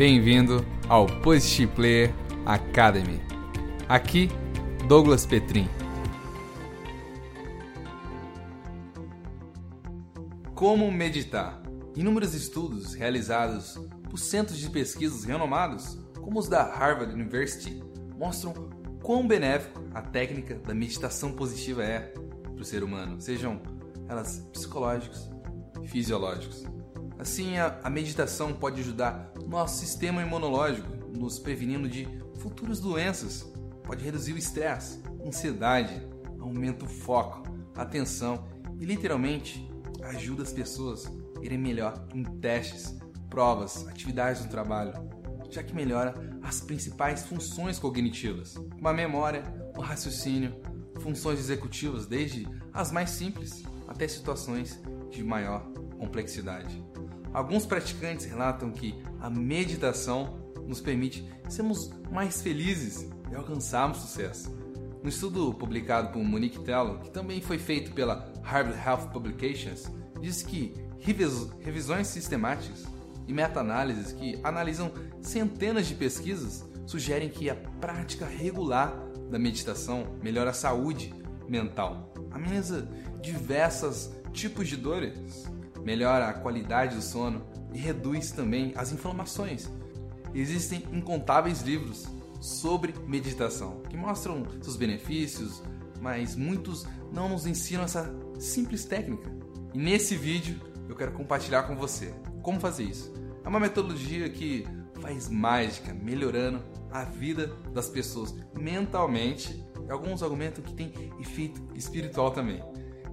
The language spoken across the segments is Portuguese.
Bem-vindo ao Positive Player Academy. Aqui, Douglas Petrin. Como meditar? Inúmeros estudos realizados por centros de pesquisas renomados, como os da Harvard University, mostram quão benéfico a técnica da meditação positiva é para o ser humano, sejam elas psicológicos e fisiológicos. Assim, a, a meditação pode ajudar nosso sistema imunológico, nos prevenindo de futuras doenças. Pode reduzir o estresse, ansiedade, aumenta o foco, atenção e literalmente ajuda as pessoas a irem melhor em testes, provas, atividades no trabalho, já que melhora as principais funções cognitivas, como a memória, o raciocínio, funções executivas, desde as mais simples até situações de maior complexidade. Alguns praticantes relatam que a meditação nos permite sermos mais felizes e alcançarmos sucesso. No estudo publicado por Monique Tello, que também foi feito pela Harvard Health Publications, diz que revisões sistemáticas e meta-análises que analisam centenas de pesquisas sugerem que a prática regular da meditação melhora a saúde mental, ameniza diversos tipos de dores, melhora a qualidade do sono e reduz também as inflamações. Existem incontáveis livros sobre meditação que mostram seus benefícios, mas muitos não nos ensinam essa simples técnica. E nesse vídeo eu quero compartilhar com você como fazer isso. É uma metodologia que faz mágica, melhorando a vida das pessoas mentalmente. E alguns argumentam que tem efeito espiritual também.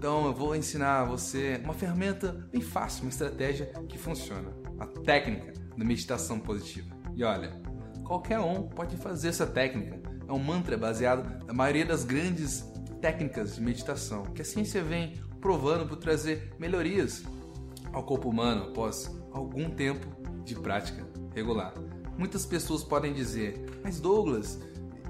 Então eu vou ensinar a você uma ferramenta bem fácil, uma estratégia que funciona. A técnica da meditação positiva. E olha, qualquer um pode fazer essa técnica. É um mantra baseado na maioria das grandes técnicas de meditação, que a ciência vem provando por trazer melhorias ao corpo humano após algum tempo de prática regular. Muitas pessoas podem dizer: Mas Douglas,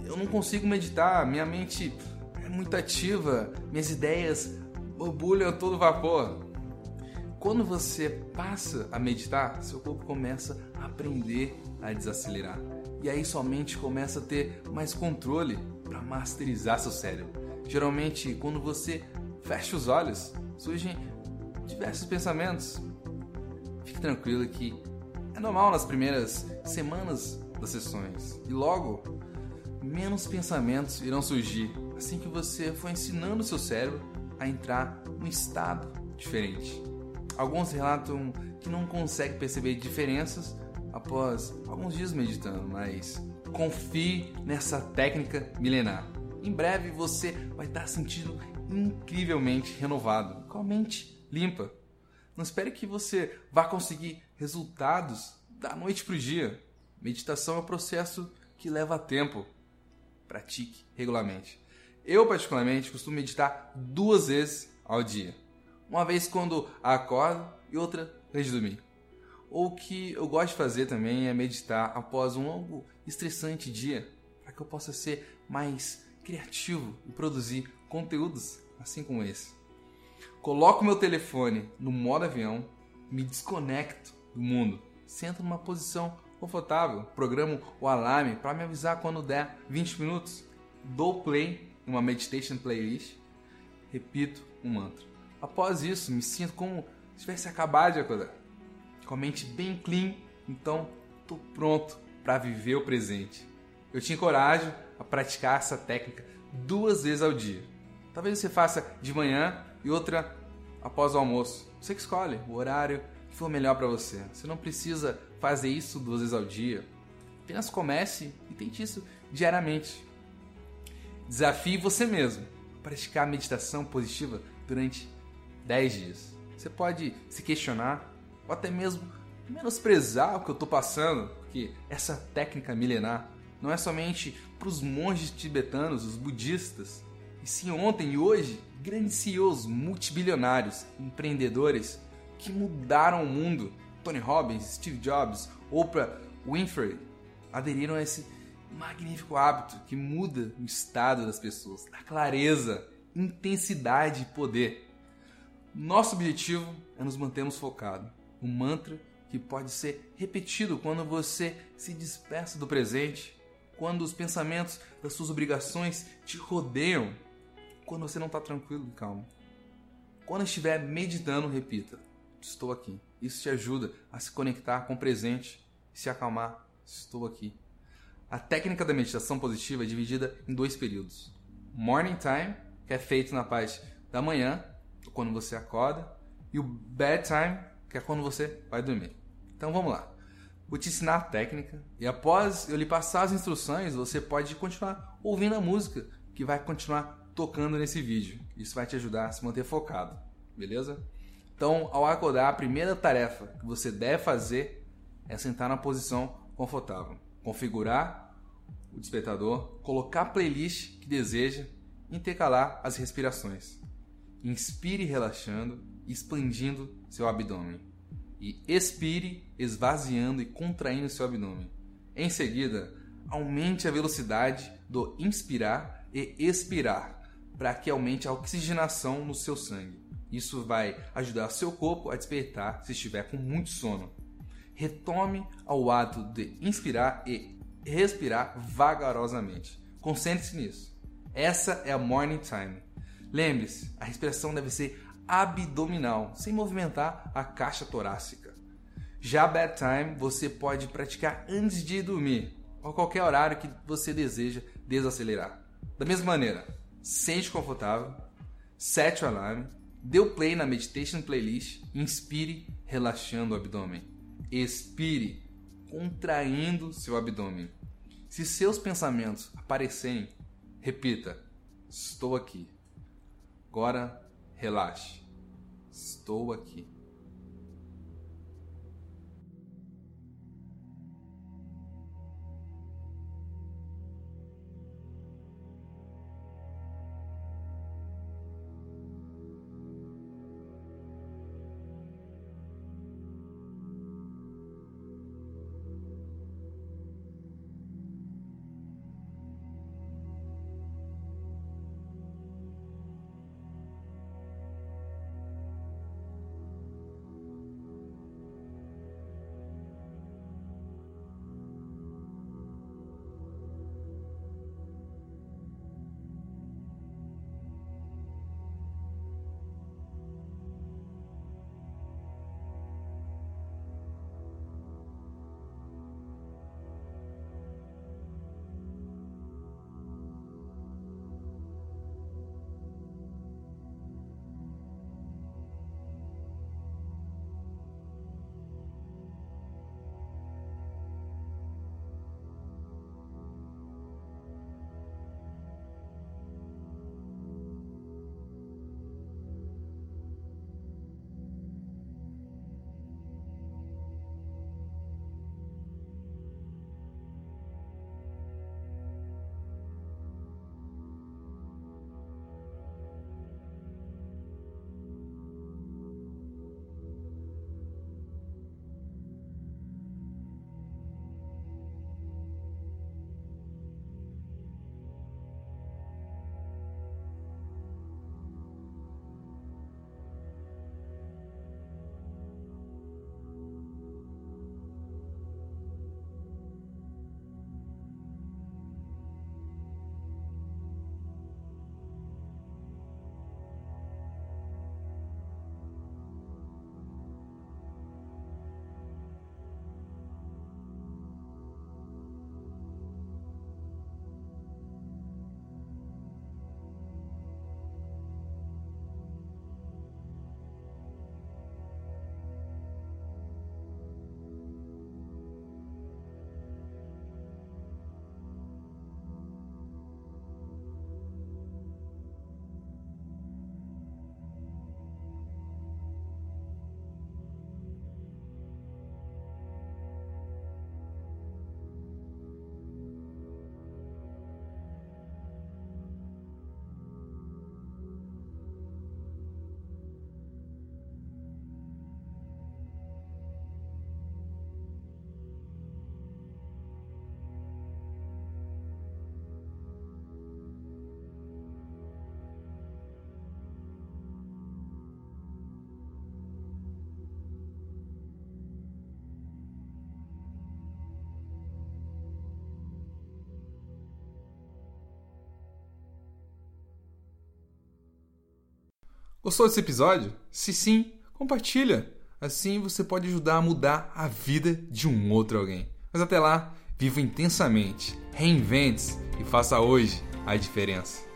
eu não consigo meditar, minha mente é muito ativa, minhas ideias borbulha a todo vapor. Quando você passa a meditar, seu corpo começa a aprender a desacelerar. E aí sua mente começa a ter mais controle para masterizar seu cérebro. Geralmente, quando você fecha os olhos, surgem diversos pensamentos. Fique tranquilo que é normal nas primeiras semanas das sessões. E logo, menos pensamentos irão surgir assim que você for ensinando seu cérebro a entrar num estado diferente. Alguns relatam que não conseguem perceber diferenças após alguns dias meditando, mas confie nessa técnica milenar. Em breve você vai estar sentindo incrivelmente renovado, com a mente limpa. Não espere que você vá conseguir resultados da noite para o dia. Meditação é um processo que leva tempo. Pratique regularmente. Eu, particularmente, costumo meditar duas vezes ao dia. Uma vez quando acordo e outra antes de dormir. Ou o que eu gosto de fazer também é meditar após um longo estressante dia, para que eu possa ser mais criativo e produzir conteúdos assim como esse. Coloco meu telefone no modo avião, me desconecto do mundo, sento numa posição confortável, programo o alarme para me avisar quando der 20 minutos, dou play uma meditation playlist, repito um mantra. Após isso, me sinto como se tivesse acabado de acordar, com a mente bem clean, então estou pronto para viver o presente. Eu te encorajo a praticar essa técnica duas vezes ao dia. Talvez você faça de manhã e outra após o almoço. Você que escolhe o horário que for melhor para você. Você não precisa fazer isso duas vezes ao dia. Apenas comece e tente isso diariamente. Desafie você mesmo a praticar meditação positiva durante 10 dias. Você pode se questionar ou até mesmo menosprezar o que eu estou passando, porque essa técnica milenar não é somente para os monges tibetanos, os budistas, e sim ontem e hoje, grandes CEOs multibilionários, empreendedores que mudaram o mundo, Tony Robbins, Steve Jobs, Oprah Winfrey, aderiram a esse magnífico hábito que muda o estado das pessoas, a clareza, intensidade e poder. Nosso objetivo é nos mantermos focados. O mantra que pode ser repetido quando você se dispersa do presente, quando os pensamentos das suas obrigações te rodeiam, quando você não está tranquilo e calmo. Quando estiver meditando, repita: Estou aqui. Isso te ajuda a se conectar com o presente se acalmar. Estou aqui. A técnica da meditação positiva é dividida em dois períodos: Morning Time, que é feito na parte da manhã, quando você acorda, e o Bedtime, que é quando você vai dormir. Então vamos lá. Vou te ensinar a técnica e após eu lhe passar as instruções, você pode continuar ouvindo a música que vai continuar tocando nesse vídeo. Isso vai te ajudar a se manter focado, beleza? Então, ao acordar, a primeira tarefa que você deve fazer é sentar na posição confortável, configurar o despertador, colocar a playlist que deseja intercalar as respirações. Inspire relaxando, expandindo seu abdômen. E expire esvaziando e contraindo seu abdômen. Em seguida, aumente a velocidade do inspirar e expirar para que aumente a oxigenação no seu sangue. Isso vai ajudar seu corpo a despertar se estiver com muito sono. Retome ao ato de inspirar e respirar vagarosamente. Concentre-se nisso. Essa é a morning time. Lembre-se, a respiração deve ser abdominal, sem movimentar a caixa torácica. Já bedtime você pode praticar antes de dormir, ou qualquer horário que você deseja desacelerar. Da mesma maneira, sente confortável, sete o alarme, dê o play na Meditation Playlist, inspire relaxando o abdômen, expire contraindo seu abdômen. Se seus pensamentos aparecerem, repita: Estou aqui. Agora relaxe. Estou aqui. Gostou desse episódio? Se sim, compartilha. Assim você pode ajudar a mudar a vida de um outro alguém. Mas até lá, viva intensamente, reinvente-se e faça hoje a diferença.